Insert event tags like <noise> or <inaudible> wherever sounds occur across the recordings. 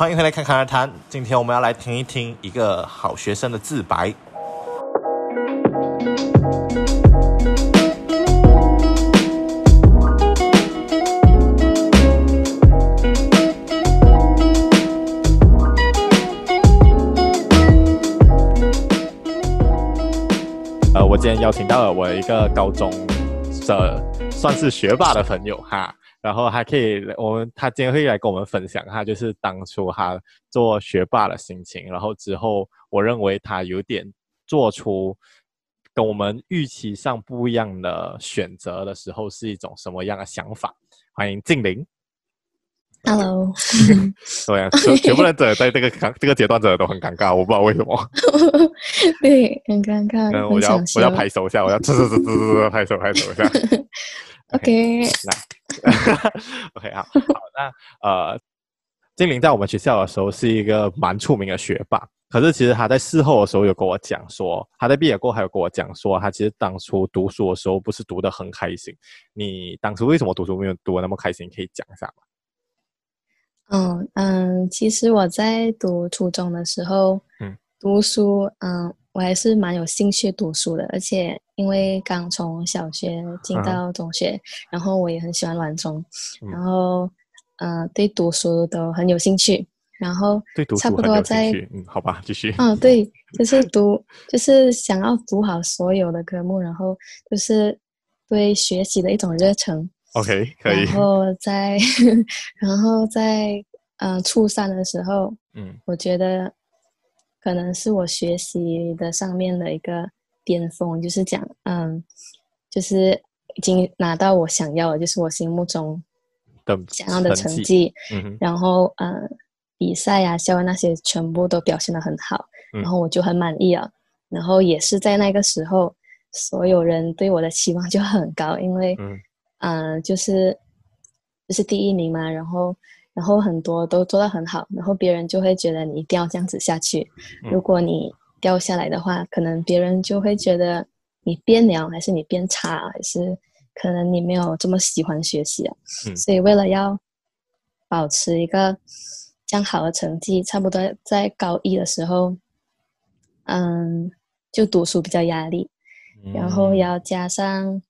欢迎回来侃侃而谈。今天我们要来听一听一个好学生的自白。呃，我今天邀请到了我一个高中的算是学霸的朋友哈。然后还可以，我们他今天会来跟我们分享他就是当初他做学霸的心情，然后之后我认为他有点做出跟我们预期上不一样的选择的时候是一种什么样的想法？欢迎静玲。Hello。<laughs> 对啊，全部人者在这个这个阶段者都很尴尬，我不知道为什么。<laughs> 对，很尴尬。嗯，我要我要拍手一下，我要呲呲呲呲呲拍手拍手一下。<laughs> OK，来 <laughs> OK 好，好，那呃，金玲在我们学校的时候是一个蛮出名的学霸，可是其实他在事后的时候有跟我讲说，他在毕业过后还有跟我讲说，他其实当初读书的时候不是读得很开心。你当初为什么读书没有读得那么开心？可以讲一下吗？嗯嗯，其实我在读初中的时候，嗯，读书，嗯。我还是蛮有兴趣读书的，而且因为刚从小学进到中学，嗯、然后我也很喜欢玩中，嗯、然后嗯、呃，对读书都很有兴趣，然后差不多在嗯，好吧，继续。嗯，对，<laughs> 就是读，就是想要读好所有的科目，然后就是对学习的一种热忱。OK，可以。<laughs> 然后在，然后在嗯、呃，初三的时候，嗯，我觉得。可能是我学习的上面的一个巅峰，就是讲，嗯，就是已经拿到我想要的，就是我心目中想要的成绩，嗯、然后，嗯，比赛呀、啊、校外那些全部都表现的很好，嗯、然后我就很满意了。然后也是在那个时候，所有人对我的期望就很高，因为，嗯，嗯，就是就是第一名嘛，然后。然后很多都做得很好，然后别人就会觉得你一定要这样子下去。如果你掉下来的话，可能别人就会觉得你变了，还是你变差，还是可能你没有这么喜欢学习啊。嗯。所以为了要保持一个这样好的成绩，差不多在高一的时候，嗯，就读书比较压力，然后要加上。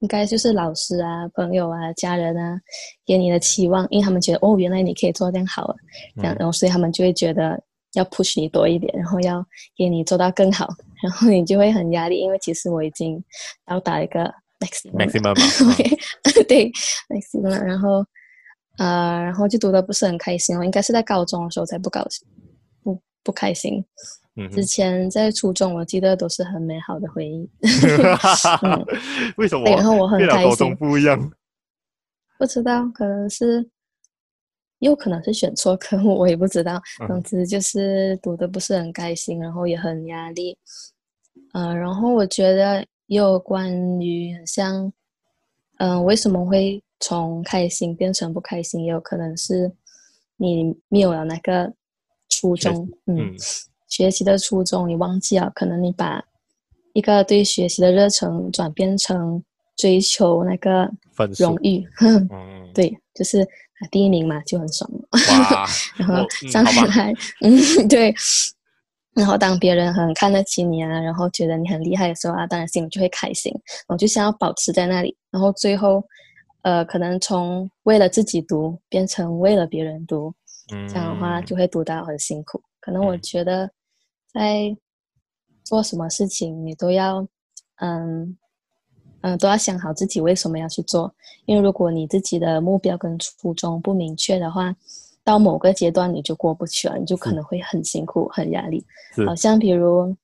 应该就是老师啊、朋友啊、家人啊，给你的期望，因为他们觉得哦，原来你可以做这样好啊，这样，然后所以他们就会觉得要 push 你多一点，然后要给你做到更好，<laughs> 然后你就会很压力，因为其实我已经到达一个 maximum，maximum，maximum <laughs> <laughs> 对，maximum，然后呃，然后就读的不是很开心，我应该是在高中的时候才不高兴，不不开心。之前在初中，我记得都是很美好的回忆。<laughs> 嗯、<laughs> 为什么？然后我很开心。不一样。<laughs> 不知道，可能是，有可能是选错科目，我也不知道。总之就是读的不是很开心，然后也很压力。嗯、呃，然后我觉得也有关于像，嗯、呃，为什么会从开心变成不开心，也有可能是你没有了那个初衷。嗯。嗯学习的初衷你忘记了，可能你把一个对学习的热忱转变成追求那个荣誉，嗯、<laughs> 对，就是第一名嘛，就很爽了。<laughs> 然后上来，嗯，<laughs> 嗯，对。然后当别人很看得起你啊，然后觉得你很厉害的时候啊，当然心里就会开心。我就想要保持在那里，然后最后，呃，可能从为了自己读变成为了别人读，嗯、这样的话就会读到很辛苦。可能我觉得。在做什么事情，你都要，嗯，嗯，都要想好自己为什么要去做。因为如果你自己的目标跟初衷不明确的话，到某个阶段你就过不去了，你就可能会很辛苦、很压力。好像比如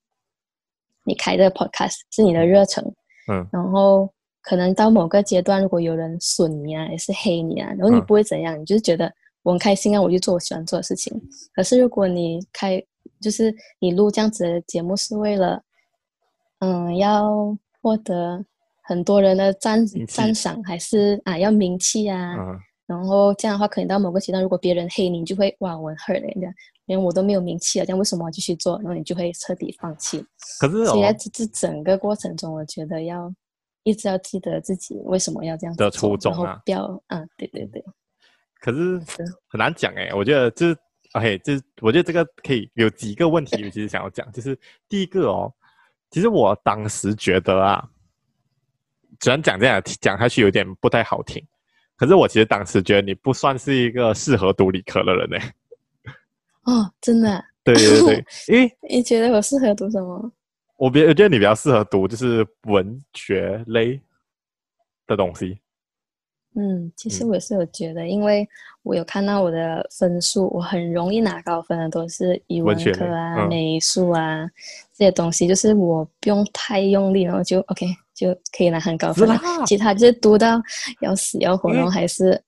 你开个 podcast 是你的热忱，嗯，然后可能到某个阶段，如果有人损你啊，也是黑你啊，然后你不会怎样，你就是觉得我很开心啊，我就做我喜欢做的事情。可是如果你开就是你录这样子的节目是为了，嗯，要获得很多人的赞赞赏，还是啊要名气啊？嗯、然后这样的话，可能到某个阶段，如果别人黑你，你就会哇，我很 hurt 这样，因为我都没有名气了，这样为什么我继续做？然后你就会彻底放弃。可是，所以在这这整个过程中，我觉得要一直要记得自己为什么要这样做，的初衷啊，然后不要啊，对对对。可是很难讲哎，我觉得这 OK，就是我觉得这个可以有几个问题，我其实想要讲，就是第一个哦，其实我当时觉得啊，虽然讲这样讲下去有点不太好听，可是我其实当时觉得你不算是一个适合读理科的人呢。哦，真的？对对对，<laughs> 因为你觉得我适合读什么？我比，我觉得你比较适合读就是文学类的东西。嗯，其实我也是有觉得，嗯、因为我有看到我的分数，我很容易拿高分的都是语文科啊、嗯、美术啊这些东西，就是我不用太用力，然后就 OK 就可以拿很高分。其他就是读到要死要活，然后还是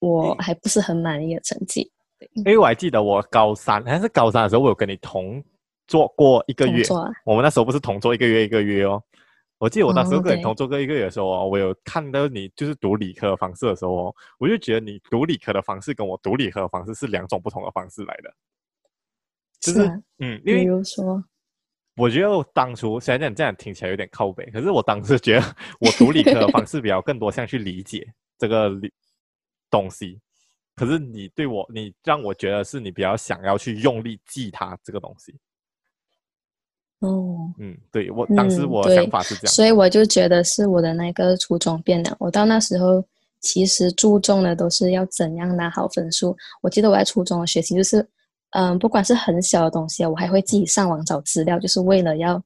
我还不是很满意的成绩。对，因为我还记得我高三还是高三的时候，我有跟你同坐过一个月，啊、我们那时候不是同坐一个月一个月哦。我记得我那时候跟你同桌过一个月的时候哦，我有看到你就是读理科的方式的时候哦，我就觉得你读理科的方式跟我读理科的方式是两种不同的方式来的。就是，嗯，因为比如说，我觉得我当初虽然讲这样听起来有点靠北，可是我当时觉得我读理科的方式比较更多像去理解这个理东西，可是你对我，你让我觉得是你比较想要去用力记它这个东西。哦，嗯，对，我当时我想法是这样，嗯，所以我就觉得是我的那个初衷变了。我到那时候其实注重的都是要怎样拿好分数。我记得我在初中的学习就是，嗯，不管是很小的东西，我还会自己上网找资料，就是为了要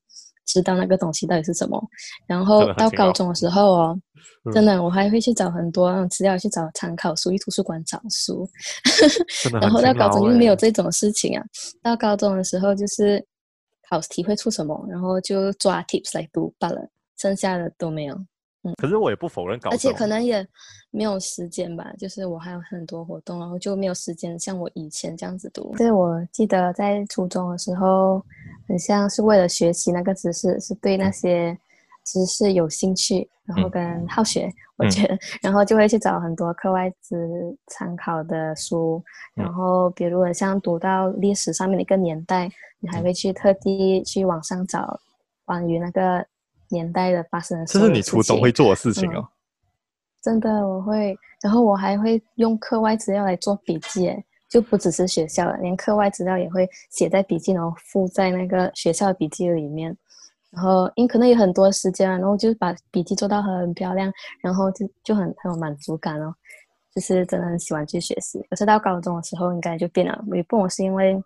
知道那个东西到底是什么。然后 <laughs> 到高中的时候哦，真的，真的我还会去找很多资料，去找参考书，去图书馆找书。<laughs> 然后到高中就没有这种事情啊。到高中的时候就是。考题会出什么，然后就抓 tips 来读罢了，剩下的都没有。嗯，可是我也不否认搞，而且可能也没有时间吧，就是我还有很多活动，然后就没有时间像我以前这样子读。对，我记得在初中的时候，很像是为了学习那个知识，是对那些知识有兴趣，然后跟好学，嗯、我觉得，然后就会去找很多课外资参考的书，然后比如像读到历史上面的一个年代。你还会去特地去网上找关于那个年代的发生的事情。这是你初中会做的事情哦。嗯、真的，我会，然后我还会用课外资料来做笔记，就不只是学校了，连课外资料也会写在笔记，然后附在那个学校的笔记里面。然后因为可能有很多时间，然后就把笔记做到很漂亮，然后就就很很有满足感哦，就是真的很喜欢去学习。可是到高中的时候，应该就变了，也不是因为。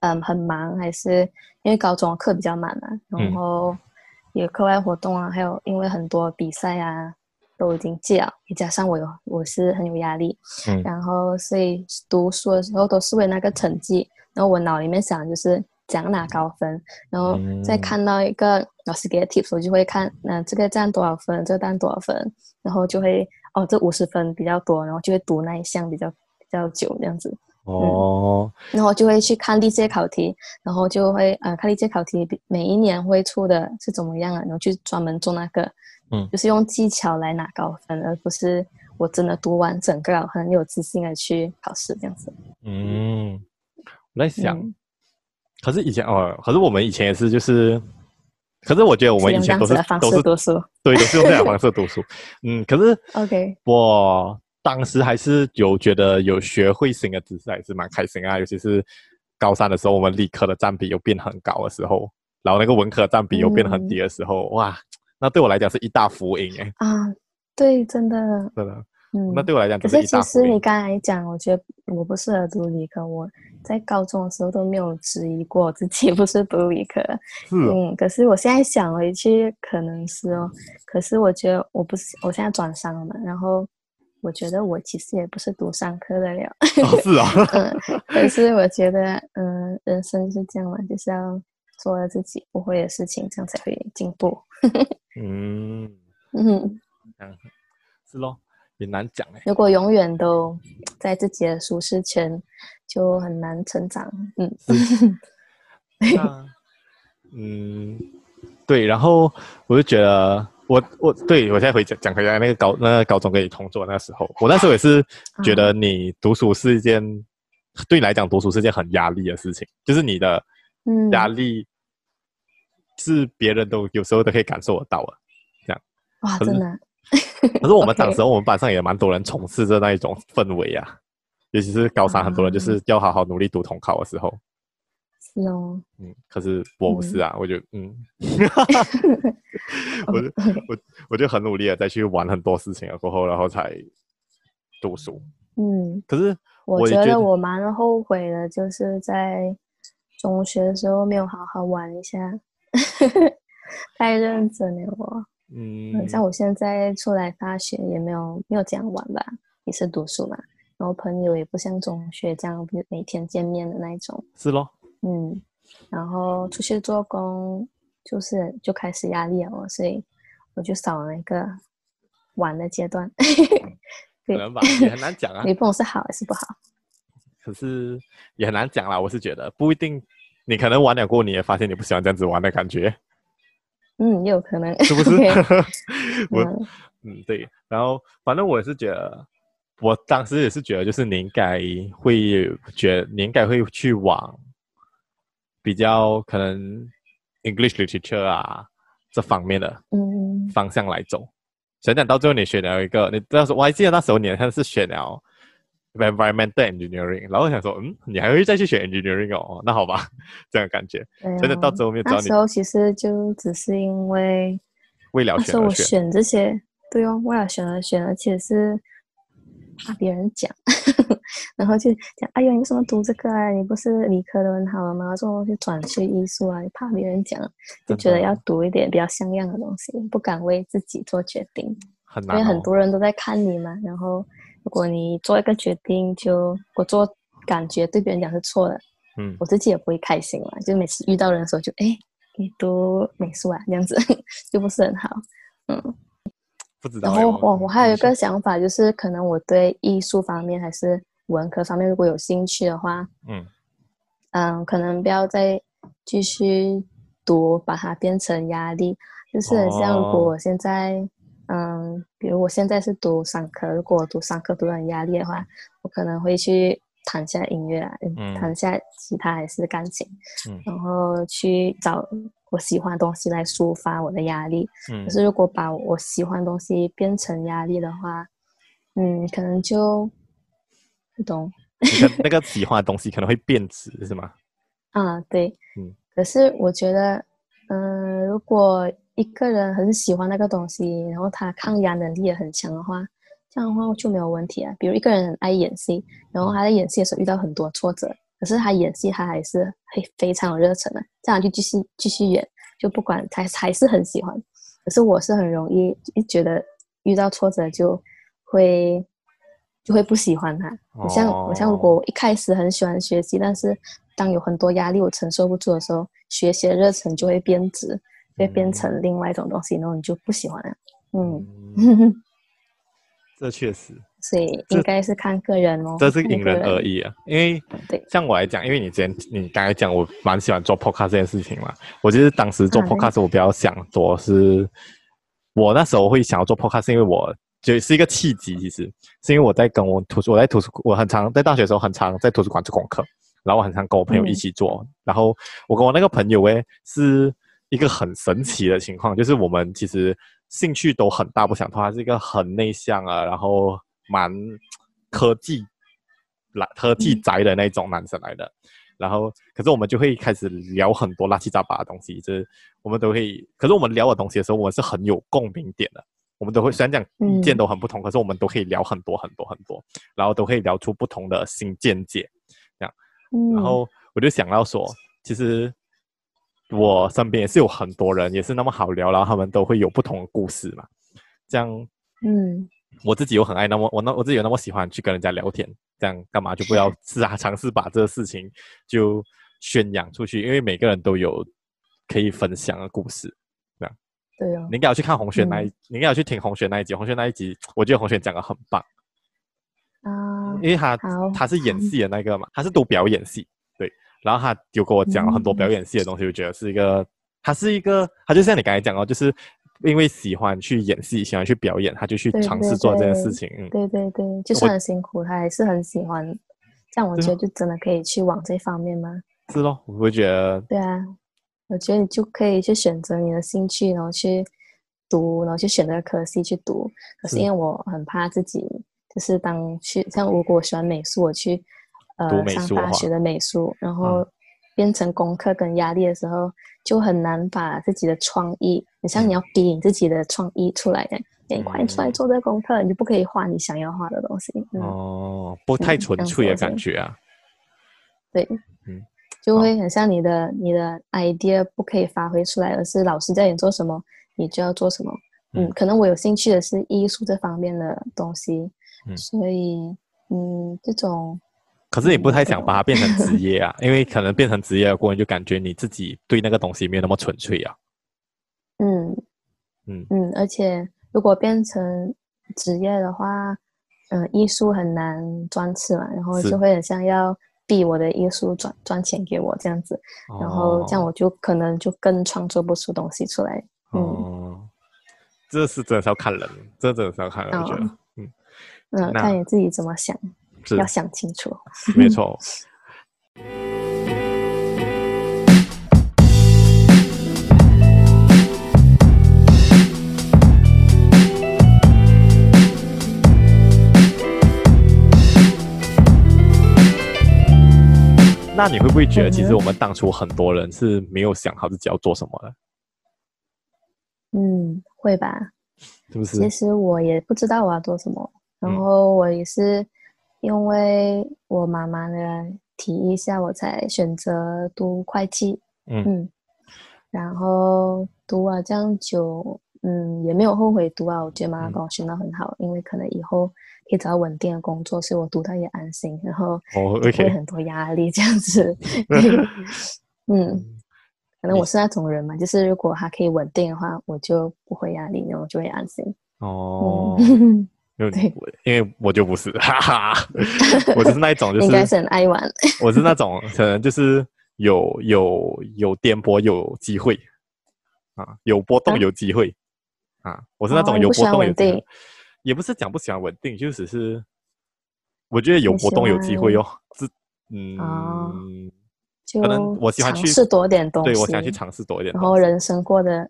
嗯，很忙，还是因为高中课比较满啊，然后有课外活动啊，还有因为很多比赛啊都已经戒了，也加上我有我是很有压力，嗯，然后所以读书的时候都是为那个成绩，然后我脑里面想的就是怎样拿高分，然后再看到一个老师给的 tips，我就会看，那这个占多少分，这个占多少分，然后就会哦，这五十分比较多，然后就会读那一项比较比较久这样子。哦、嗯，然后就会去看历届考题，然后就会呃看历届考题每一年会出的是怎么样啊，然后去专门做那个，嗯，就是用技巧来拿高分，而不是我真的读完整个很有自信的去考试这样子。嗯，我在想，嗯、可是以前哦，可是我们以前也是就是，可是我觉得我们以前都是，是都是读书，对，都是用这样的方式读书。嗯，可是 OK 我。当时还是有觉得有学会新的知识还是蛮开心啊，尤其是高三的时候，我们理科的占比又变很高的时候，然后那个文科占比又变得很低的时候，嗯、哇，那对我来讲是一大福音哎。啊，对，真的，真的，嗯，那对我来讲，可是其实你。刚才讲，我觉得我不适合读理科，我在高中的时候都没有质疑过自己 <laughs> 不是读理科，嗯，可是我现在想回去，可能是哦，可是我觉得我不是，我现在转商了嘛，然后。我觉得我其实也不是读商科的了，哦、是啊，<laughs> 嗯，可是我觉得，嗯，人生是这样嘛，就是要做了自己不会的事情，这样才会进步。<laughs> 嗯嗯，是咯，也难讲哎。如果永远都在自己的舒适圈，就很难成长。嗯，<laughs> 嗯，对，然后我就觉得。我我对我现在回讲讲回来那个高那个高中跟你同桌那时候，我那时候也是觉得你读书是一件、嗯、对你来讲读书是一件很压力的事情，就是你的压力是别人都有时候都可以感受得到的，这样哇，真的。<laughs> 可是我们当时我们班上也蛮多人从事着那一种氛围啊，尤其是高三，很多人就是要好好努力读统考的时候。是哦。嗯，可是我不是啊，嗯、<laughs> 我就 <laughs> 嗯，我就我我就很努力的再去玩很多事情了过后，然后才读书。嗯，可是我，我觉得我蛮后悔的，就是在中学的时候没有好好玩一下，太认真了我。嗯，像我现在出来大学也没有没有这样玩吧，也是读书嘛，然后朋友也不像中学这样每天见面的那一种。是咯。嗯，然后出去做工就是就开始压力了，所以我就少了一个玩的阶段。<laughs> 可能吧，也很难讲啊。你不懂是好还是不好？<laughs> 可是也很难讲啦。我是觉得不一定，你可能玩了过，你也发现你不喜欢这样子玩的感觉。嗯，也有可能，是不是 <laughs> 我嗯，嗯，对。然后反正我也是觉得，我当时也是觉得，就是你应该会觉得，你应该会去往比较可能 English literature 啊这方面的嗯方向来走。想想到最后，你选了一个，你那时候我还记得那时候你好像是选了 environmental engineering，然后想说，嗯，你还会再去选 engineering <laughs> 哦？那好吧，这样感觉。真的、啊、到最后面，那时候其实就只是因为为了选而选，我选这些，对哦，为了选而选，而且是。怕别人讲，<laughs> 然后就讲，哎呦，你为什么读这个啊？你不是理科都很好了吗？说去转去艺术啊？你怕别人讲，就觉得要读一点比较像样的东西，不敢为自己做决定，很难哦，因为很多人都在看你嘛。然后，如果你做一个决定，就我做感觉对别人讲是错的，嗯，我自己也不会开心嘛。就每次遇到人的时候就，就哎，你读美术啊，这样子 <laughs> 就不是很好，嗯。然后我我还有一个想法，就是可能我对艺术方面还是文科方面如果有兴趣的话，嗯嗯，可能不要再继续读，把它变成压力。就是很像如果我现在，哦、嗯，比如我现在是读商科，如果我读商科读得很压力的话，我可能会去弹下音乐啊，嗯，弹下吉他还是钢琴，嗯，然后去找。我喜欢的东西来抒发我的压力，嗯，可是如果把我喜欢的东西变成压力的话，嗯，可能就不懂。你的那个 <laughs> 喜欢的东西可能会变质，是吗？啊，对，嗯。可是我觉得，嗯、呃，如果一个人很喜欢那个东西，然后他抗压能力也很强的话，这样的话就没有问题啊。比如一个人很爱演戏，然后他在演戏的时候遇到很多挫折。可是他演戏，他还是会非常有热忱的，这样就继续继续演，就不管他还是很喜欢。可是我是很容易一觉得遇到挫折就会就会不喜欢他。我像我像如果我一开始很喜欢学习，但是当有很多压力我承受不住的时候，学习的热忱就会变质，会变成另外一种东西，然后你就不喜欢了。嗯，嗯 <laughs> 这确实。所以应该是看个人哦，这是因 <laughs> 人而异啊。因为像我来讲，因为你之前你刚才讲，我蛮喜欢做 podcast 这件事情嘛。我其实当时做 podcast，我比较想做是，我那时候会想要做 podcast，是因为我就是一个契机。其实是因为我在跟我图书，我在图书，我很常在大学的时候很常在图书馆做功课，然后我很常跟我朋友一起做。嗯、然后我跟我那个朋友诶，是一个很神奇的情况，就是我们其实兴趣都很大不相同，他是一个很内向啊，然后。蛮科技来科技宅的那种男生来的，嗯、然后可是我们就会开始聊很多乱七八糟的东西，就是我们都会，可是我们聊的东西的时候，我们是很有共鸣点的，我们都会虽然讲意见都很不同，嗯、可是我们都可以聊很多很多很多，然后都可以聊出不同的新见解，这样，嗯、然后我就想到说，其实我身边也是有很多人也是那么好聊，然后他们都会有不同的故事嘛，这样，嗯。我自己又很爱那么我那我自己有那么喜欢去跟人家聊天，这样干嘛就不要是啊尝试把这个事情就宣扬出去，因为每个人都有可以分享的故事，这样。对哦。你应该要去看红雪那一，嗯、你应该要去听红雪那一集。红雪那一集，我觉得红雪讲的很棒。啊。因为他他是演戏的那个嘛，他是读表演系，对。然后他就跟我讲了很多表演系的东西，我、嗯、觉得是一个，他是一个，他就像你刚才讲哦，就是。因为喜欢去演戏，喜欢去表演，他就去尝试做这件事情。对对对，就算很辛苦，他还是很喜欢。这样我觉得就真的可以去往这方面吗？是咯，我会觉得。对啊，我觉得你就可以去选择你的兴趣，然后去读，然后去选择科系去读。可是因为我很怕自己就是当去像如果我喜欢美术，我去呃上大学的美术，然后变成功课跟压力的时候，嗯、就很难把自己的创意，你像你要逼你自己的创意出来的，你、嗯、快出来做这个功课，你就不可以画你想要画的东西。嗯、哦，不太纯粹的感觉啊。对，嗯，就会很像你的你的 idea 不可以发挥出来，而是老师叫你做什么，你就要做什么。嗯，可能我有兴趣的是艺术这方面的东西，嗯，所以嗯，这种，可是你不太想把它变成职业啊，<laughs> 因为可能变成职业的过程就感觉你自己对那个东西没有那么纯粹啊。嗯。嗯。嗯，而且如果变成职业的话，嗯、呃，艺术很难赚钱嘛，然后就会很像要逼我的艺术赚赚钱给我这样子，然后这样我就可能就更创作不出东西出来。嗯。哦。这是真的是要看人，这真的是要看人，我觉得，嗯。嗯，看你自己怎么想，要想清楚。没错。那你会不会觉得，其实我们当初很多人是没有想好自己要做什么的？嗯，会吧，是不是？其实我也不知道我要做什么，然后我也是因为我妈妈的提议下，我才选择读会计。嗯，嗯，然后读了这样久，嗯，也没有后悔读啊。我觉得妈妈帮我选到很好，嗯，因为可能以后可以找到稳定的工作，所以我读到也安心，然后不会很多压力这样子。<laughs> 嗯。可能我是那种人嘛，就是如果他可以稳定的话，我就不会压力，然后我就会安心。哦，对，<laughs> 因为我就不是，哈哈，我就是那一种，就是应该是很爱玩。我是那种可能就是有有有颠簸有机会啊，有波动有机会啊，啊，我是那种有波动有机会，也不是讲不喜欢稳定，就只是我觉得有波动有机会哦，这嗯。哦可能我喜欢去尝试多点东西，对，我想去尝试多一点，然后人生过得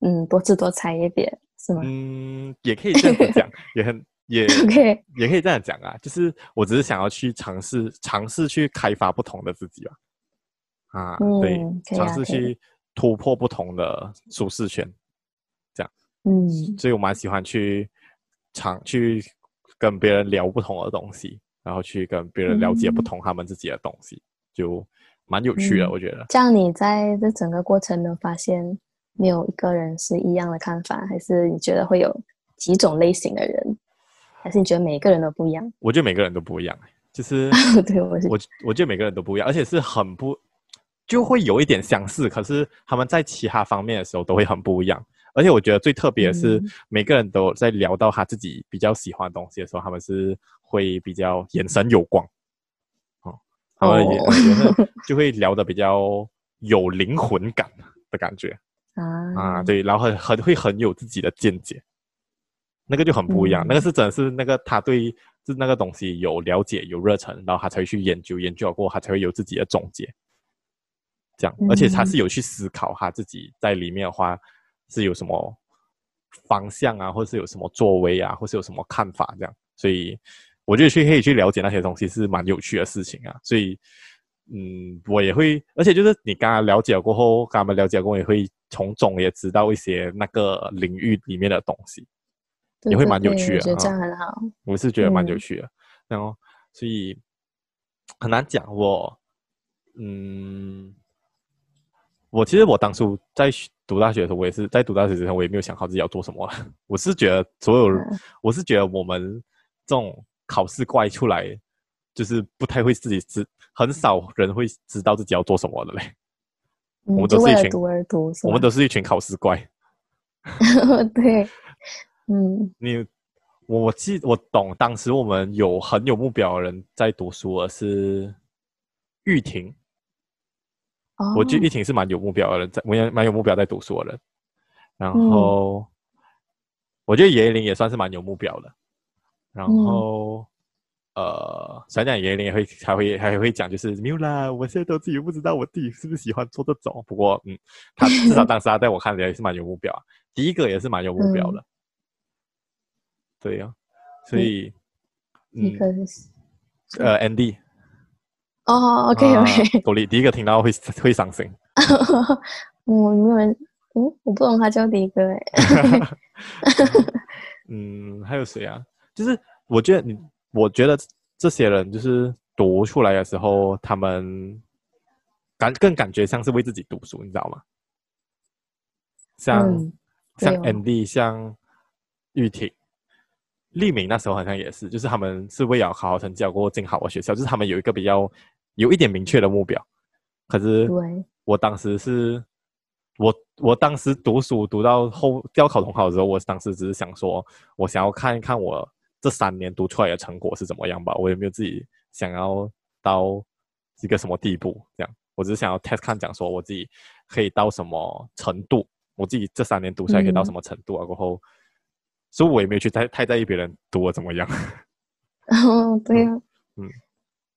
嗯多姿多彩一点，是吗？嗯，也可以这样子讲，也很也 <laughs> OK，也可以这样讲啊。就是我只是想要去尝试尝试去开发不同的自己吧。啊，嗯、对，尝试去突破不同的舒适圈，这样。嗯，所以我蛮喜欢去尝去跟别人聊不同的东西，然后去跟别人了解不同他们自己的东西，嗯、就。蛮有趣的，嗯，我觉得。这样你在这整个过程，有发现没有一个人是一样的看法，还是你觉得会有几种类型的人，还是你觉得每个人都不一样？我觉得每个人都不一样，就是 <laughs> 对我是我我觉得每个人都不一样，而且是很不就会有一点相似，可是他们在其他方面的时候都会很不一样。而且我觉得最特别的是，每个人都在聊到他自己比较喜欢的东西的时候，他们是会比较眼神有光。哦他们也就会聊的比较有灵魂感的感觉啊啊，对，然后很很会很有自己的见解，那个就很不一样。嗯、那个是真的是那个他对是那个东西有了解有热忱，然后他才会去研究，研究过后他才会有自己的总结。这样，而且他是有去思考他自己在里面的话是有什么方向啊，或是有什么作为啊，或是有什么看法这样，所以。我觉得去可以去了解那些东西是蛮有趣的事情啊，所以，嗯，我也会，而且就是你刚刚了解过后，跟他们了解过后，也会从中也知道一些那个领域里面的东西，也会蛮有趣的。我觉得这样很好。我是觉得蛮有趣的，然后，所以很难讲。我，嗯，我其实我当初在读大学的时候，我也是在读大学之前，我也没有想好自己要做什么。<laughs> 我是觉得所有，我是觉得我们这种。考试怪出来，就是不太会自己知，很少人会知道自己要做什么的嘞。嗯、我们都是一群读而读，我们都是一群考试怪。<laughs> 对，嗯，你我记我懂，当时我们有很有目标的人在读书，而是玉婷。哦，我记得玉婷是蛮有目标的人，在我也蛮有目标在读书的人。然后，嗯、我觉得叶玲也算是蛮有目标的。然后，嗯、呃，想讲爷爷也会还会还会讲，就是没有啦，我现在都自己不知道我自己是不是喜欢做这种。不过，嗯，他至少当时他在我看来也是蛮有目标，啊第一个也是蛮有目标的。嗯、对呀、啊，所以，一个是呃，Andy。哦，OK OK。朵莉第一个听到会会伤心。<laughs> 我，没有人，嗯，我不懂他叫第一个哎。<laughs> 嗯，还有谁啊？就是我觉得你，我觉得这些人就是读出来的时候，他们感更感觉像是为自己读书，你知道吗？像、嗯、像 Andy，像玉婷。立明那时候好像也是，就是他们是为了好好成绩过进好的学校，就是他们有一个比较有一点明确的目标。可是，我当时是，我我当时读书读到后要考统考的时候，我当时只是想说，我想要看一看我这三年读出来的成果是怎么样吧，我有没有自己想要到一个什么地步？这样，我只是想要 test 看讲说我自己可以到什么程度，我自己这三年读出来可以到什么程度啊？过后。所以，我也没有去太太在意别人读我怎么样。<laughs> 哦，对呀、啊，嗯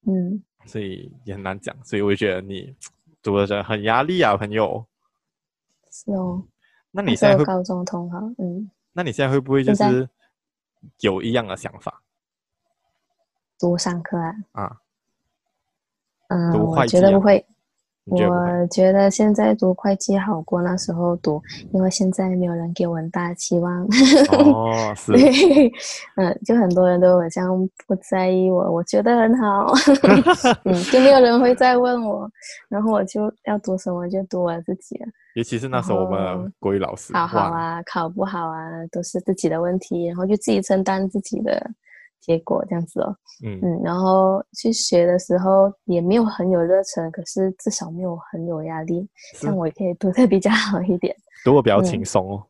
嗯，所以也很难讲。所以，我就觉得你读的人很压力啊，朋友。是哦。那你现在会高中同行，嗯。那你现在会不会就是有一样的想法？读商科啊？啊。嗯，读会计啊、我觉得不会。我觉得现在读会计好过那时候读，因为现在没有人给我很大的期望。哦，<laughs> 是。对，嗯，就很多人都好像不在意我，我觉得很好。<laughs> 嗯，就没有人会再问我，然后我就要读什么就读我自己了。尤其是那时候我们国语老师，考好啊，考不好啊，都是自己的问题，然后就自己承担自己的。结果这样子哦，嗯嗯，然后去学的时候也没有很有热忱，可是至少没有很有压力，这样我也可以读的比较好一点，读的比较轻松哦、嗯。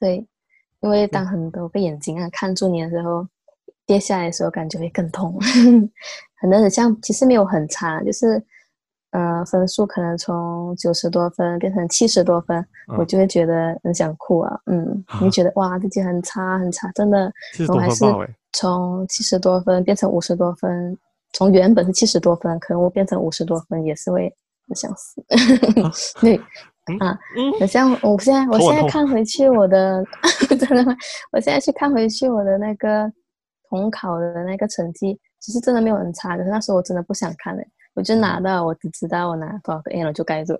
对，因为当很多个眼睛啊看住你的时候，跌下来的时候感觉会更痛，<laughs> 可能很像其实没有很差，就是。呃，分数可能从九十多分变成七十多分，嗯，我就会觉得很想哭啊。嗯，<laughs> 你觉得哇，自己很差很差，真的。我还是从七十多分变成五十多分，从原本是七十多分，可能我变成五十多分也是会很想死。<laughs> 啊对、<laughs> 嗯、啊，好、嗯、像我现在我现在看回去我的，真的吗？我现在去看回去我的那个统考的那个成绩，其实真的没有很差，可是那时候我真的不想看了。我就拿到，我只知道我拿多少个了就盖住，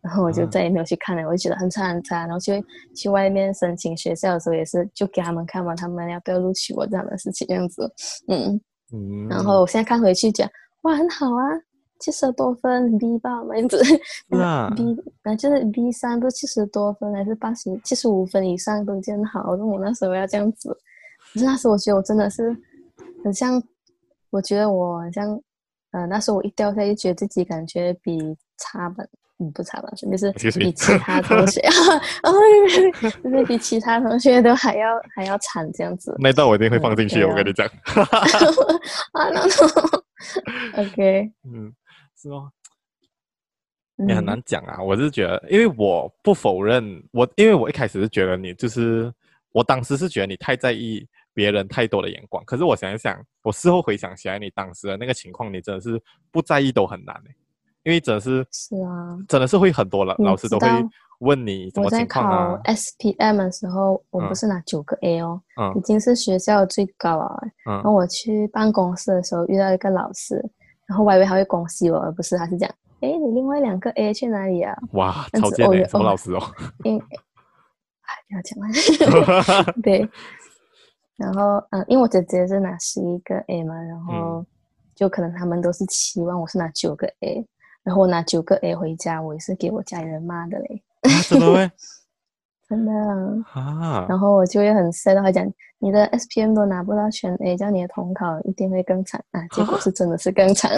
然后我就再也没有去看了。我就觉得很差很差，然后去去外面申请学校的时候也是，就给他们看嘛，他们要不要录取我这样的事情这样子。嗯嗯。然后我现在看回去讲，哇，很好啊，七十多分 B 吧，嘛样子。<laughs> 那 B 那就是 B 三不是七十多分，还是八十七十五分以上都已经好。那我那时候要这样子，可是那时候我觉得我真的是很像，我觉得我很像。嗯、呃，那时候我一掉下去，觉得自己感觉比插班，嗯，不插班，<laughs> 就是比 <laughs> 其他同学，<laughs> 就是比其他同学都还要还要惨这样子。那段我一定会放进去，嗯、我跟你讲。啊，那种，OK，嗯，是吗？也很难讲啊。我是觉得，因为我不否认，我因为我一开始是觉得你就是，我当时是觉得你太在意。别人太多的眼光，可是我想一想，我事后回想起来，你当时的那个情况，你真的是不在意都很难，因为真的是是啊，真的是会很多老老师都会问你什么情况啊。我在考 SPM 的时候，我不是拿九个 A 哦，嗯，已经是学校最高了。嗯，然后我去办公室的时候遇到一个老师，然后我以为他会恭喜我，而不是他是讲，哎，你另外两个 A 去哪里啊？哇，超贱的，什么老师哦？因，<laughs> 哎，不要讲了，<laughs> 对。<laughs> 然后，嗯，因为我姐姐是拿十一个 A 嘛，然后就可能他们都是期望我是拿九个 A，然后我拿九个 A 回家，我也是给我家人骂的嘞。啊、真的吗？<laughs> 真的啊。然后我就会很 sad 的话讲，你的 SPM 都拿不到全 A，叫你的统考一定会更惨啊！结果是真的是更惨。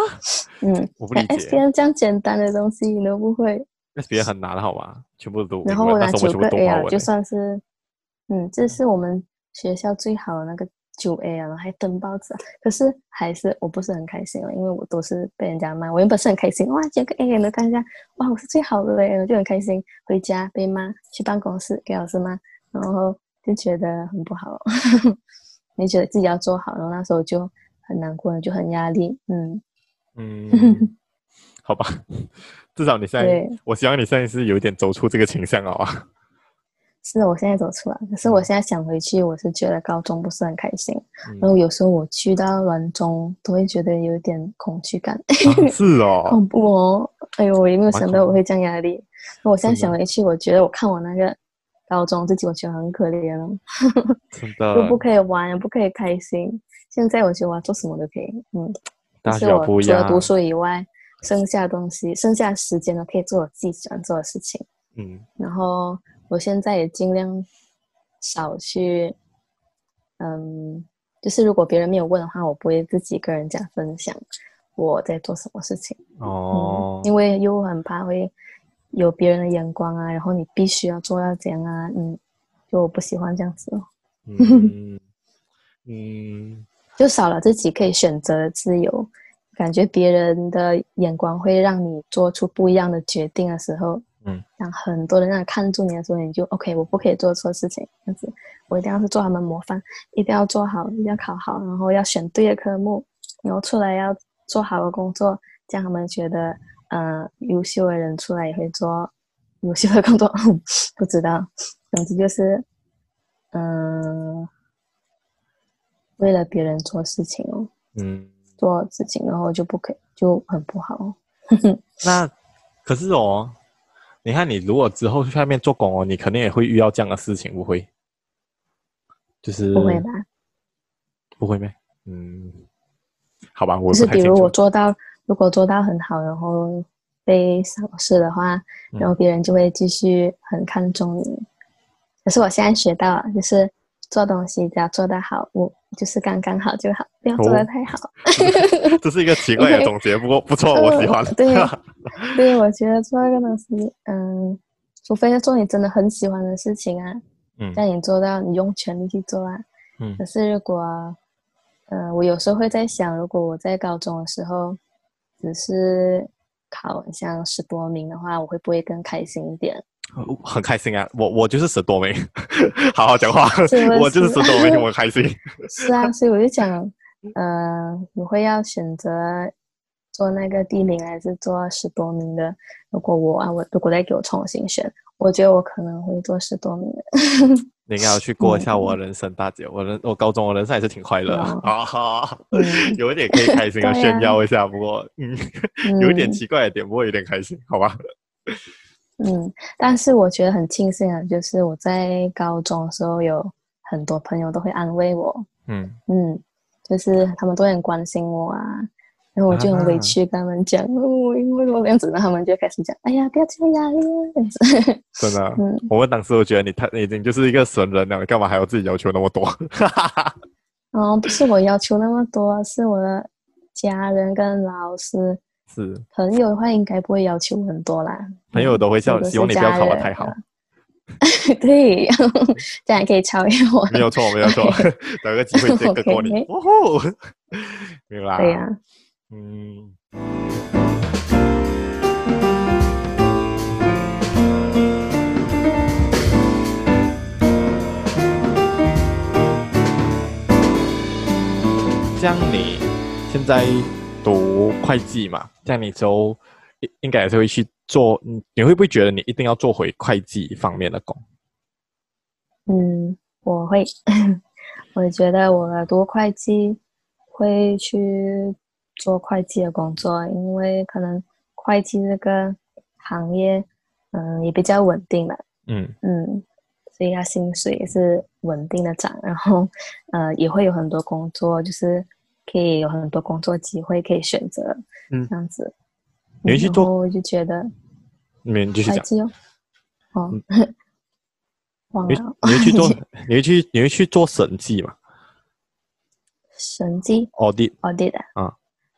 <laughs> 嗯，我不理解。SPM 这样简单的东西你都不会？SPM 很难的好吧？全部都。然后我拿九个 A 啊，就算是，嗯，这是我们。学校最好的那个九 A 啊，然后还登报纸啊，可是还是我不是很开心了，因为我都是被人家骂。我原本是很开心，哇，九个 A 能看一下，哇，我是最好的嘞，我就很开心。回家被骂，去办公室给老师骂，然后就觉得很不好，<laughs> 没觉得自己要做好，然后那时候就很难过，就很压力，嗯嗯，好吧，<laughs> 至少你现在，我希望你现在是有一点走出这个倾向了啊。是我现在走出来，可是我现在想回去，我是觉得高中不是很开心。嗯、然后有时候我去到软中，都会觉得有点恐惧感。啊、是哦，<laughs> 恐怖哦！哎呦，我也没有想到我会这样压力。我现在想回去，我觉得我看我那个高中自己，我觉得很可怜哦。真的，<laughs> 又不可以玩，又不可以开心。现在我觉得我要做什么都可以。嗯，大学不一样。除了读书以外，剩下的东西，剩下的时间呢，可以做我自己喜欢做的事情。嗯，然后。我现在也尽量少去，嗯，就是如果别人没有问的话，我不会自己跟人家分享我在做什么事情。哦、嗯，因为又很怕会有别人的眼光啊，然后你必须要做到这样啊，嗯，就我不喜欢这样子。<laughs> 嗯，嗯就少了自己可以选择的自由，感觉别人的眼光会让你做出不一样的决定的时候。嗯，让很多人看住你的时候，你就 OK，我不可以做错事情，这样子，我一定要是做他们模范，一定要做好，一定要考好，然后要选对的科目，然后出来要做好的工作，这样他们觉得，嗯、呃，优秀的人出来也会做优秀的工作。<laughs> 不知道，总之就是，嗯、呃，为了别人做事情哦，嗯，做事情，然后就不可以，就很不好。<laughs> 那可是哦。你看，你如果之后去外面做工哦，你肯定也会遇到这样的事情，不会？就是不会吧？不会咩？嗯，好吧，我就是比如我做到，如果做到很好，然后被赏识的话，然后别人就会继续很看重你。嗯、可是我现在学到了，就是做东西只要做得好，我就是刚刚好就好，不要做得太好。哦、<laughs> 这是一个奇怪的总结，不过不错，<laughs> 我喜欢。对。<laughs> 对，我觉得做一个东西，嗯，除非要做你真的很喜欢的事情啊，嗯，让你做到你用全力去做啊，嗯。可是如果，呃，我有时候会在想，如果我在高中的时候只是考像十多名的话，我会不会更开心一点？很开心啊，我我就是十多名，<laughs> 好好讲话，我就是十多名，我开心。是啊，所以我就讲，呃，我会要选择。做那个第一名还是做十多名的？如果我啊，我如果再给我重新选，我觉得我可能会做十多名的。你应该要去过一下我人生大姐。我人我高中我人生还是挺快乐啊，哈、<laughs> 嗯，有一点可以开心 <laughs> 的炫耀一下。不过嗯，有一点奇怪的点，不过有点开心，好吧？嗯，但是我觉得很庆幸啊，就是我在高中的时候有很多朋友都会安慰我。嗯嗯，就是他们都很关心我啊。然后我就很委屈，跟他们讲，哦，因为我这样子，然后他们就开始讲，哎呀，不要这么压力啊，这样子。真的，<laughs> 嗯，我们当时我觉得你太已经就是一个神人了，你干嘛还要自己要求那么多？哈哈哈哦，不是我要求那么多，是我的家人跟老师。是朋友的话，应该不会要求很多啦。朋友都会笑，希望你不要考得太好。<laughs> 对，<laughs> 这样可以超越我。没有错，没有错，<laughs> 找个机会接个过你。哦吼，没有啦。对呀。嗯，像你现在读会计嘛，这样你就应应该也是会去做。你会不会觉得你一定要做回会计方面的工？嗯，我会。<laughs> 我觉得我读会计会去。做会计的工作，因为可能会计这个行业，嗯，也比较稳定嘛。嗯嗯，所以他薪水也是稳定的涨，然后，呃，也会有很多工作，就是可以有很多工作机会可以选择。嗯，这样子。你会去做？我就觉得。你继续讲。哦。哦。嗯、<laughs> 忘了。你会去做？你会去？你会去做审计吗？审计。Audit。Audit 啊。嗯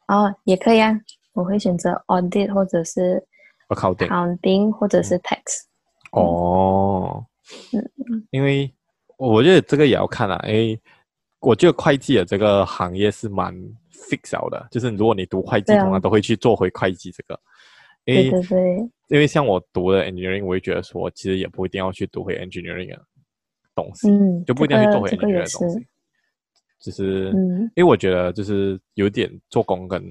哦，也可以啊，我会选择 audit 或者是 accounting 或者是 tax。哦，嗯，因为我觉得这个也要看啊，因为我觉得会计的这个行业是蛮 fix 的，就是如果你读会计，通常都会去做回会计这个。因为对对对。因为像我读的 engineering，我会觉得说，其实也不一定要去读回 engineering 的东西，嗯，就不一定要去做回 engineering 的东西。就是，嗯，因为我觉得就是有点做工跟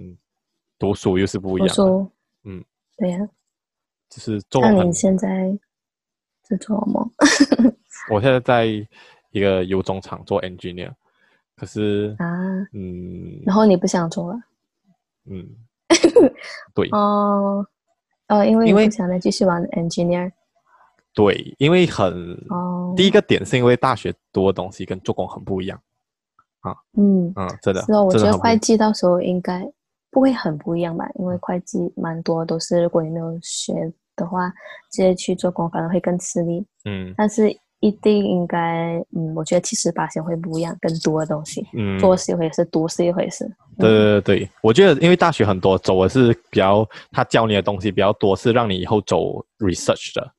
读书又是不一样的。嗯，对呀、啊。就是做工。那你现在在做什么？<laughs> 我现在在一个油种厂做 engineer，可是啊，嗯，然后你不想做了？嗯，<laughs> 对。哦，哦，因为因为不想再继续玩 engineer。对，因为很哦，第一个点是因为大学多的东西跟做工很不一样啊。嗯嗯，真的。是哦，我觉得会计到时候应该不会很不一样吧，因为会计蛮多都是如果你没有学的话，直接去做工可能会更吃力。嗯，但是一定应该，嗯，我觉得七十八先会不一样，更多的东西。嗯，做是一回事，读是一回事。对对对对，我觉得因为大学很多走的是比较，他教你的东西比较多，是让你以后走 research 的。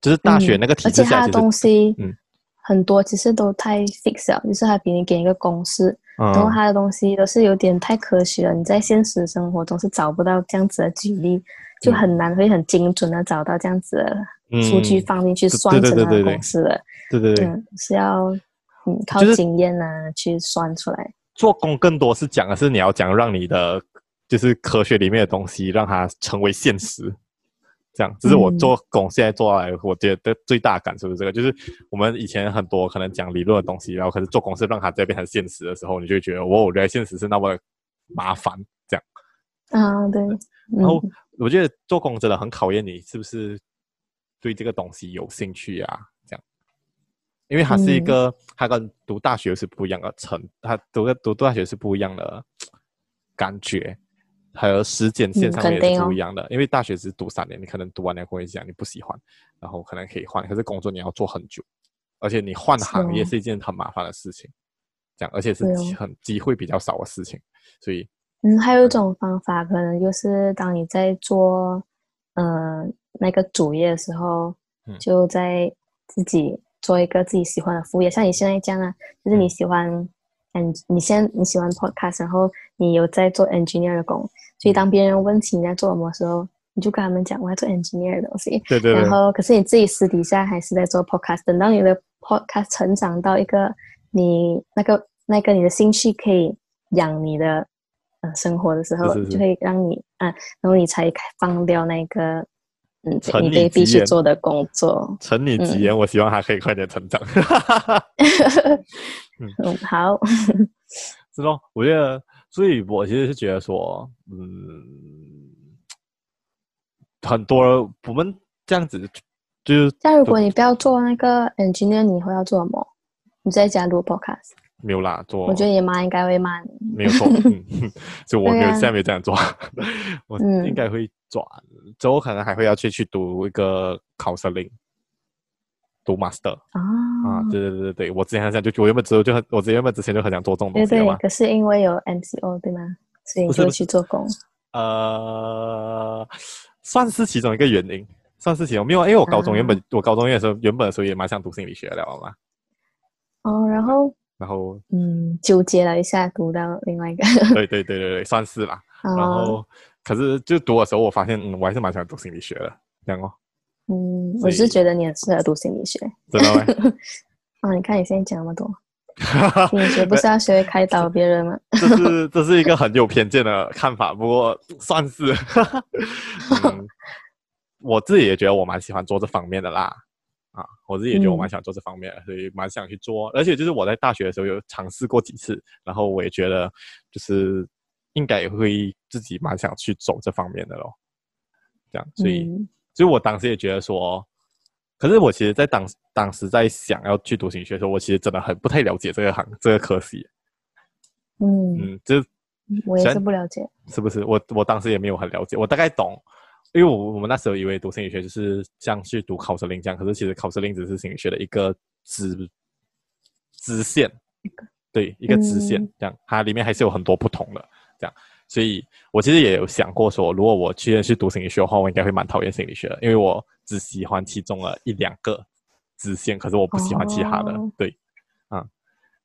就是大学那个体制下，嗯，而且他的东西，嗯，很多其实都太 fix 了，就是他给你给一个公式，嗯，然后他的东西都是有点太科学了，你在现实生活中是找不到这样子的举例，就很难会很精准的找到这样子的数据放进去算成那个公式的，对对对，嗯，是要嗯靠经验啊去算出来。做工更多是讲的是你要讲让你的就是科学里面的东西让它成为现实。这样，这是我做工现在做来，我觉得最大的感受是这个，就是我们以前很多可能讲理论的东西，然后可是做工是让它再变成现实的时候，你就会觉得，哇，原来现实是那么麻烦，这样。啊，对。然后我觉得做工真的很考验你是不是对这个东西有兴趣啊，这样。因为它是一个，它跟读大学是不一样的成，它读个读大学是不一样的感觉。还有时间线上面也是不一样的，嗯哦、因为大学只读三年，你可能读完了会讲你不喜欢，然后可能可以换。可是工作你要做很久，而且你换行业是一件很麻烦的事情，这样而且是很机会比较少的事情，所以嗯，还有一种方法，可能就是当你在做嗯、呃、那个主业的时候，就在自己做一个自己喜欢的副业，像你现在这样啊，就是你喜欢。嗯，你先你喜欢 podcast，然后你有在做 engineer 的工，所以当别人问起你在做什么的时候，你就跟他们讲我在做 engineer 的东西。对对对。然后，可是你自己私底下还是在做 podcast。等到你的 podcast 成长到一个你那个那个你的兴趣可以养你的呃生活的时候，是是是就会让你啊，然后你才放掉那个嗯你得必须做的工作。承你吉言，嗯、我希望他可以快点成长。<laughs> 嗯，好，<laughs> 是咯，我觉得，所以我其实是觉得说，嗯，很多我们这样子就是，那如果你不要做那个 engineer，你会要做什么？你在家录 podcast？没有啦，做，我觉得你妈应该会骂你。没有错，嗯，<laughs> <laughs> 就我没有，现在没这样做，<laughs> 我应该会转，之后可能还会要去去读一个 counseling。读 master 啊啊，对对对对对，我之前很想就我原本之后就很，我原本之前就很想做这种东西对对，可是因为有 MCO 对吗？所以你就去做工。呃，算是其中一个原因，算是其中没有，因为我高中原本、啊、我高中的时候原本的时候也蛮想读心理学的，好吗？哦，然后然后嗯，纠结了一下，读到另外一个。<laughs> 对对对对对，算是啦。哦、然后可是就读的时候，我发现嗯，我还是蛮想读心理学的，这样哦。嗯，我是觉得你很适合读心理学。真的吗？<laughs> 啊，你看你现在讲那么多，<laughs> 心理学不是要学会开导别人吗？这是这是一个很有偏见的看法，不过算是、嗯。我自己也觉得我蛮喜欢做这方面的啦。啊，我自己也觉得我蛮想做这方面的，嗯、所以蛮想去做。而且就是我在大学的时候有尝试过几次，然后我也觉得就是应该也会自己蛮想去走这方面的咯。这样，所以。嗯所以我当时也觉得说，可是我其实，在当当时在想要去读心理学的时候，我其实真的很不太了解这个行这个科系。嗯嗯，就我也是不了解，是不是？我我当时也没有很了解，我大概懂，因为我我们那时候以为读心理学就是像去读考试令这样，可是其实考试令只是心理学的一个支支线，对，一个支线、嗯、这样，它里面还是有很多不同的这样。所以我其实也有想过说，如果我去去读心理学的话，我应该会蛮讨厌心理学的，因为我只喜欢其中的一两个支线，可是我不喜欢其他的。哦、对，啊、嗯，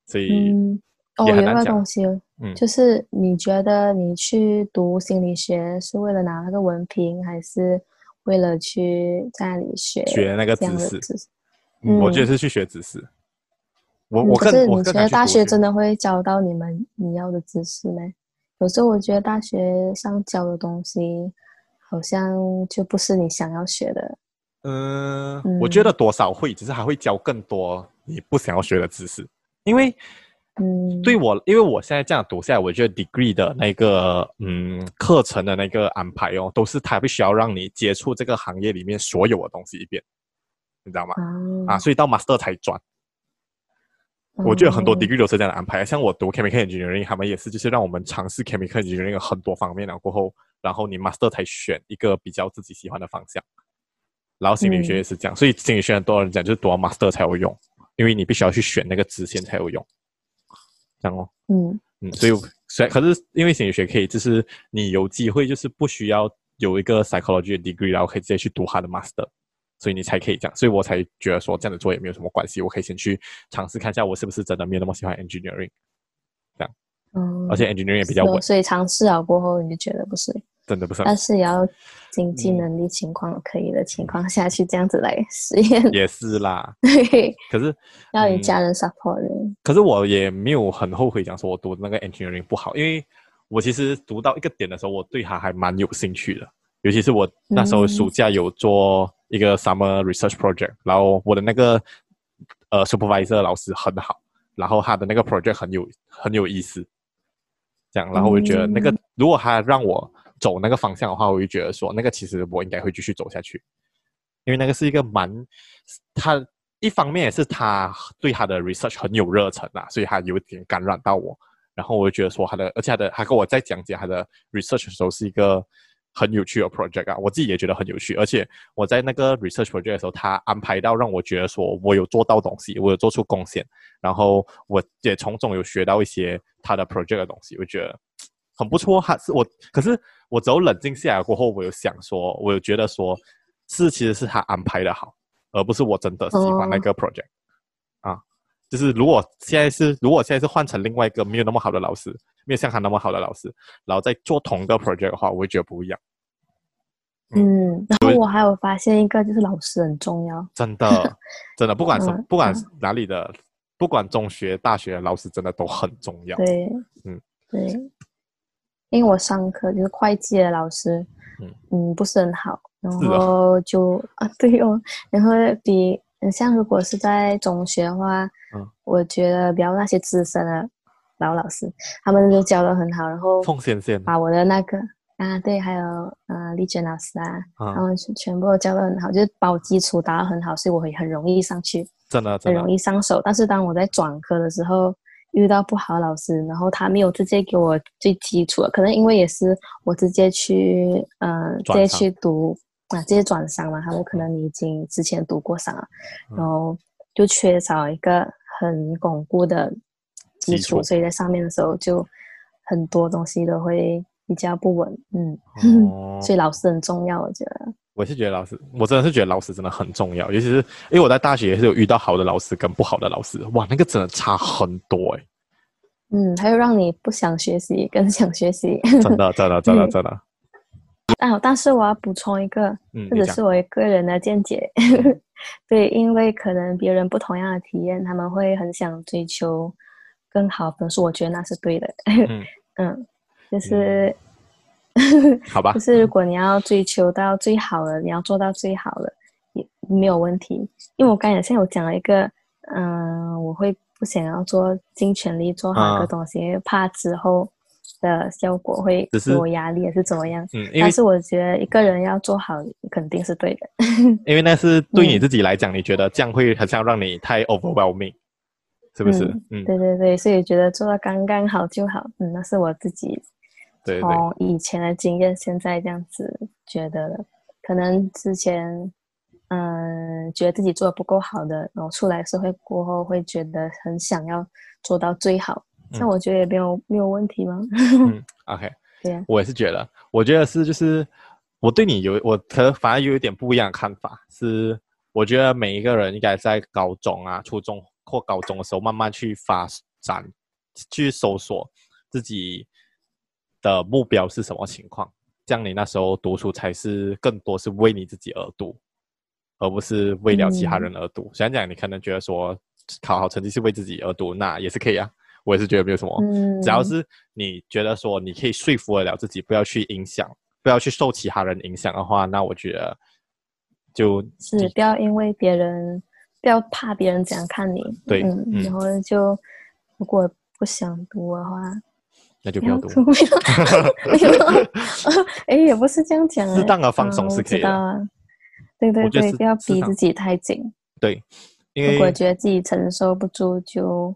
所以嗯，哦，有一个东西，嗯，就是你觉得你去读心理学是为了拿那个文凭，还是为了去在那里学学那个知识？嗯，我觉得是去学知识。我我可是你觉得大学真的会教到你们你要的知识吗？有时候我觉得大学上教的东西，好像就不是你想要学的嗯，我觉得多少会，只是还会教更多你不想要学的知识，因为。嗯，对我，因为我现在这样读下来，我觉得 degree 的那个嗯课程的那个安排哦，都是他必须要让你接触这个行业里面所有的东西一遍，你知道吗？嗯、啊，所以到 master 才转。嗯、我觉得很多 degree 都是这样的安排，像我读 chemical engineering，他们也是就是让我们尝试 chemical engineering 很多方面，然后过后，然后你 master 才选一个比较自己喜欢的方向。然后心理学也是这样，嗯、所以心理学很多人讲就是读完 master 才有用，因为你必须要去选那个支线才有用。这样哦，嗯。嗯，所以虽然可是因为心理学可以，就是你有机会，就是不需要有一个 psychology 的 degree，然后可以直接去读他的 master，所以你才可以这样，所以我才觉得说这样子做也没有什么关系，我可以先去尝试看一下我是不是真的没有那么喜欢 engineering，这样，嗯，而且 engineering 也比较稳，所以尝试了过后你就觉得不是。真的不是，但是也要经济能力情况可以的情况下去这样子来实验，也是啦。<laughs> 对，可是要有家人 support。可是我也没有很后悔讲说我读那个 engineering 不好，因为我其实读到一个点的时候，我对它还蛮有兴趣的。尤其是我那时候暑假有做一个 summer research project，嗯，然后我的那个呃 supervisor 老师很好，然后他的那个 project 很有很有意思，这样，然后我就觉得那个，嗯，如果他让我走那个方向的话，我就觉得说，那个其实我应该会继续走下去，因为那个是一个蛮，他一方面也是他对他的 research 很有热忱啊，所以他有点感染到我，然后我就觉得说他的，而且他的他跟我在讲解他的 research 的时候是一个很有趣的 project 啊，我自己也觉得很有趣，而且我在那个 research project 的时候，他安排到让我觉得说我有做到东西，我有做出贡献，然后我也从中有学到一些他的 project 的东西，我觉得。很不错，还是我，可是我只有冷静下来过后，我有想说，我有觉得说，是其实是他安排的好，而不是我真的喜欢那个 project，哦、啊，就是如果现在是如果现在是换成另外一个没有那么好的老师，没有像他那么好的老师，然后再做同一个 project 的话，我会觉得不一样。嗯，嗯，然后我还有发现一个，就是老师很重要，真的，真的，不管是、嗯、不管是哪里的，不管中学、大学，老师真的都很重要。对，嗯，对。因为我上课就是会计的老师，嗯，嗯不是很好，然后就啊，啊对哦，<laughs> 然后比像如果是在中学的话，嗯，我觉得比较那些资深的老老师，他们都教的很好，然后凤仙仙把我的那个啊对，还有呃丽娟老师啊，啊、他们全部都教的很好，就是把我基础打得很好，所以我会很容易上去，真的，真的很容易上手。但是当我在转科的时候。遇到不好的老师，然后他没有直接给我最基础的，可能因为也是我直接去，嗯、呃，直接去读啊，直接转商嘛，他们可能你已经之前读过商了，嗯、然后就缺少一个很巩固的基础，基础。所以在上面的时候就很多东西都会比较不稳，嗯，哦、<laughs> 所以老师很重要，我觉得。我是觉得老师，我真的是觉得老师真的很重要，尤其是因为我在大学也是有遇到好的老师跟不好的老师，哇，那个真的差很多哎、欸。嗯，还有让你不想学习，跟想学习。真的，真的，真的，真的。但但是我要补充一个，嗯、或者是我一个人的见解。<laughs> 对，因为可能别人不同样的体验，他们会很想追求更好分数，我觉得那是对的。嗯，<laughs> 嗯，就是。嗯 <laughs> 好吧，就是如果你要追求到最好的，你要做到最好的，也没有问题。因为我刚才现在我讲了一个，嗯、呃，我会不想要做尽全力做好一个东西，啊、因为怕之后的效果会给我压力，也是怎么样。嗯，但是我觉得一个人要做好，肯定是对的。<laughs> 因为那是对你自己来讲，嗯、你觉得这样会好像让你太 overwhelming，是不是？嗯，嗯对对对，所以觉得做到刚刚好就好。嗯，那是我自己。从以前的经验，现在这样子觉得，可能之前，嗯，觉得自己做的不够好的，然后出来社会过后，会觉得很想要做到最好。像我觉得也没有没有问题吗？嗯，<laughs> OK，对，Yeah. 我也是觉得，我觉得是就是我对你有我可能反而有一点不一样的看法，是我觉得每一个人应该在高中啊、初中或高中的时候，慢慢去发展，去搜索自己。的目标是什么情况？这样你那时候读书才是更多是为你自己而读，而不是为了其他人而读。虽然讲你可能觉得说考好成绩是为自己而读，那也是可以啊。我也是觉得没有什么，嗯、只要是你觉得说你可以说服得了自己，不要去影响，不要去受其他人影响的话，那我觉得就是不要因为别人，不要怕别人怎样看你。对，嗯，嗯然后就如果不想读的话，那就不要读。<laughs> 哎，<laughs> 也不是这样讲，适当的放松是可以的。啊、对对对，不要逼自己太紧。对，因为如果觉得自己承受不住，就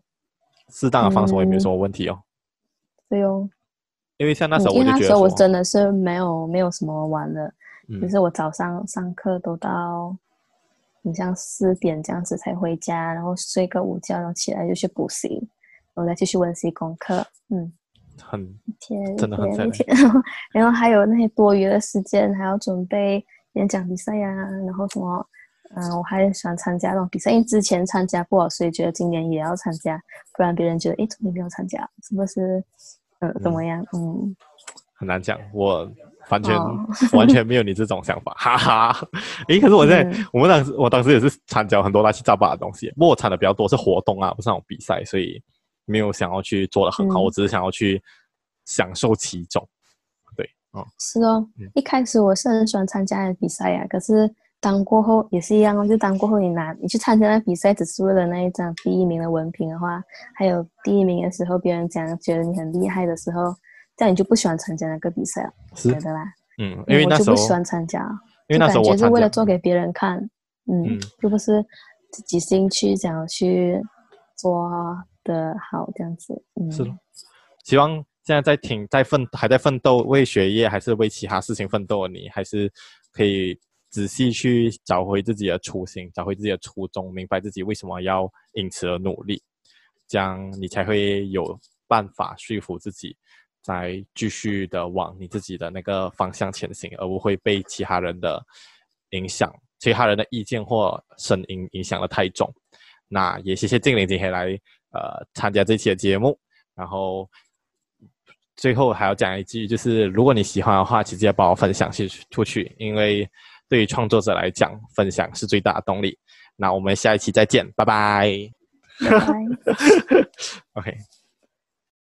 适当的放松也没有什么问题哦。对哦。因为像那时候，那时候我真的是没有没有什么玩的，就、嗯、是我早上上课都到，你像四点这样子才回家，然后睡个午觉，然后起来就去补习，然后再继续温习功课。嗯，很天，真的很累。<laughs> 然后还有那些多余的时间，还要准备演讲比赛呀、啊，然后什么，嗯，我还喜欢参加那种比赛，因为之前参加过，所以觉得今年也要参加，不然别人觉得，哎，怎么没有参加？是不是？嗯，怎么样？嗯，很难讲，我完全、哦、完全没有你这种想法，哈哈。诶，可是我在、嗯、我们当时，我当时也是参加很多乱七八糟的东西，不过我参的比较多是活动啊，不是那种比赛，所以没有想要去做的很好，嗯、我只是想要去享受其中。对，哦，是哦，嗯、一开始我是很喜欢参加比赛呀、啊，可是。当过后也是一样哦，就当过后你拿你去参加那比赛，只是为了那一张第一名的文凭的话，还有第一名的时候，别人讲觉得你很厉害的时候，这样你就不喜欢参加那个比赛了，是觉得啦？嗯，因为那时候我就不喜欢参加，因为那时候我感觉是为了做给别人看，嗯，嗯就不是自己兴趣想要去做的好这样子，嗯，是。希望现在在挺在奋还在奋斗为学业还是为其他事情奋斗的你，还是可以。仔细去找回自己的初心，找回自己的初衷，明白自己为什么要因此而努力，这样你才会有办法说服自己，再继续的往你自己的那个方向前行，而不会被其他人的影响、其他人的意见或声音影响的太重。那也谢谢静玲今天来呃参加这期的节目，然后最后还要讲一句，就是如果你喜欢的话，请记得帮我分享出去，因为。对于创作者来讲，分享是最大的动力。那我们下一期再见，拜拜。拜拜。<laughs> OK。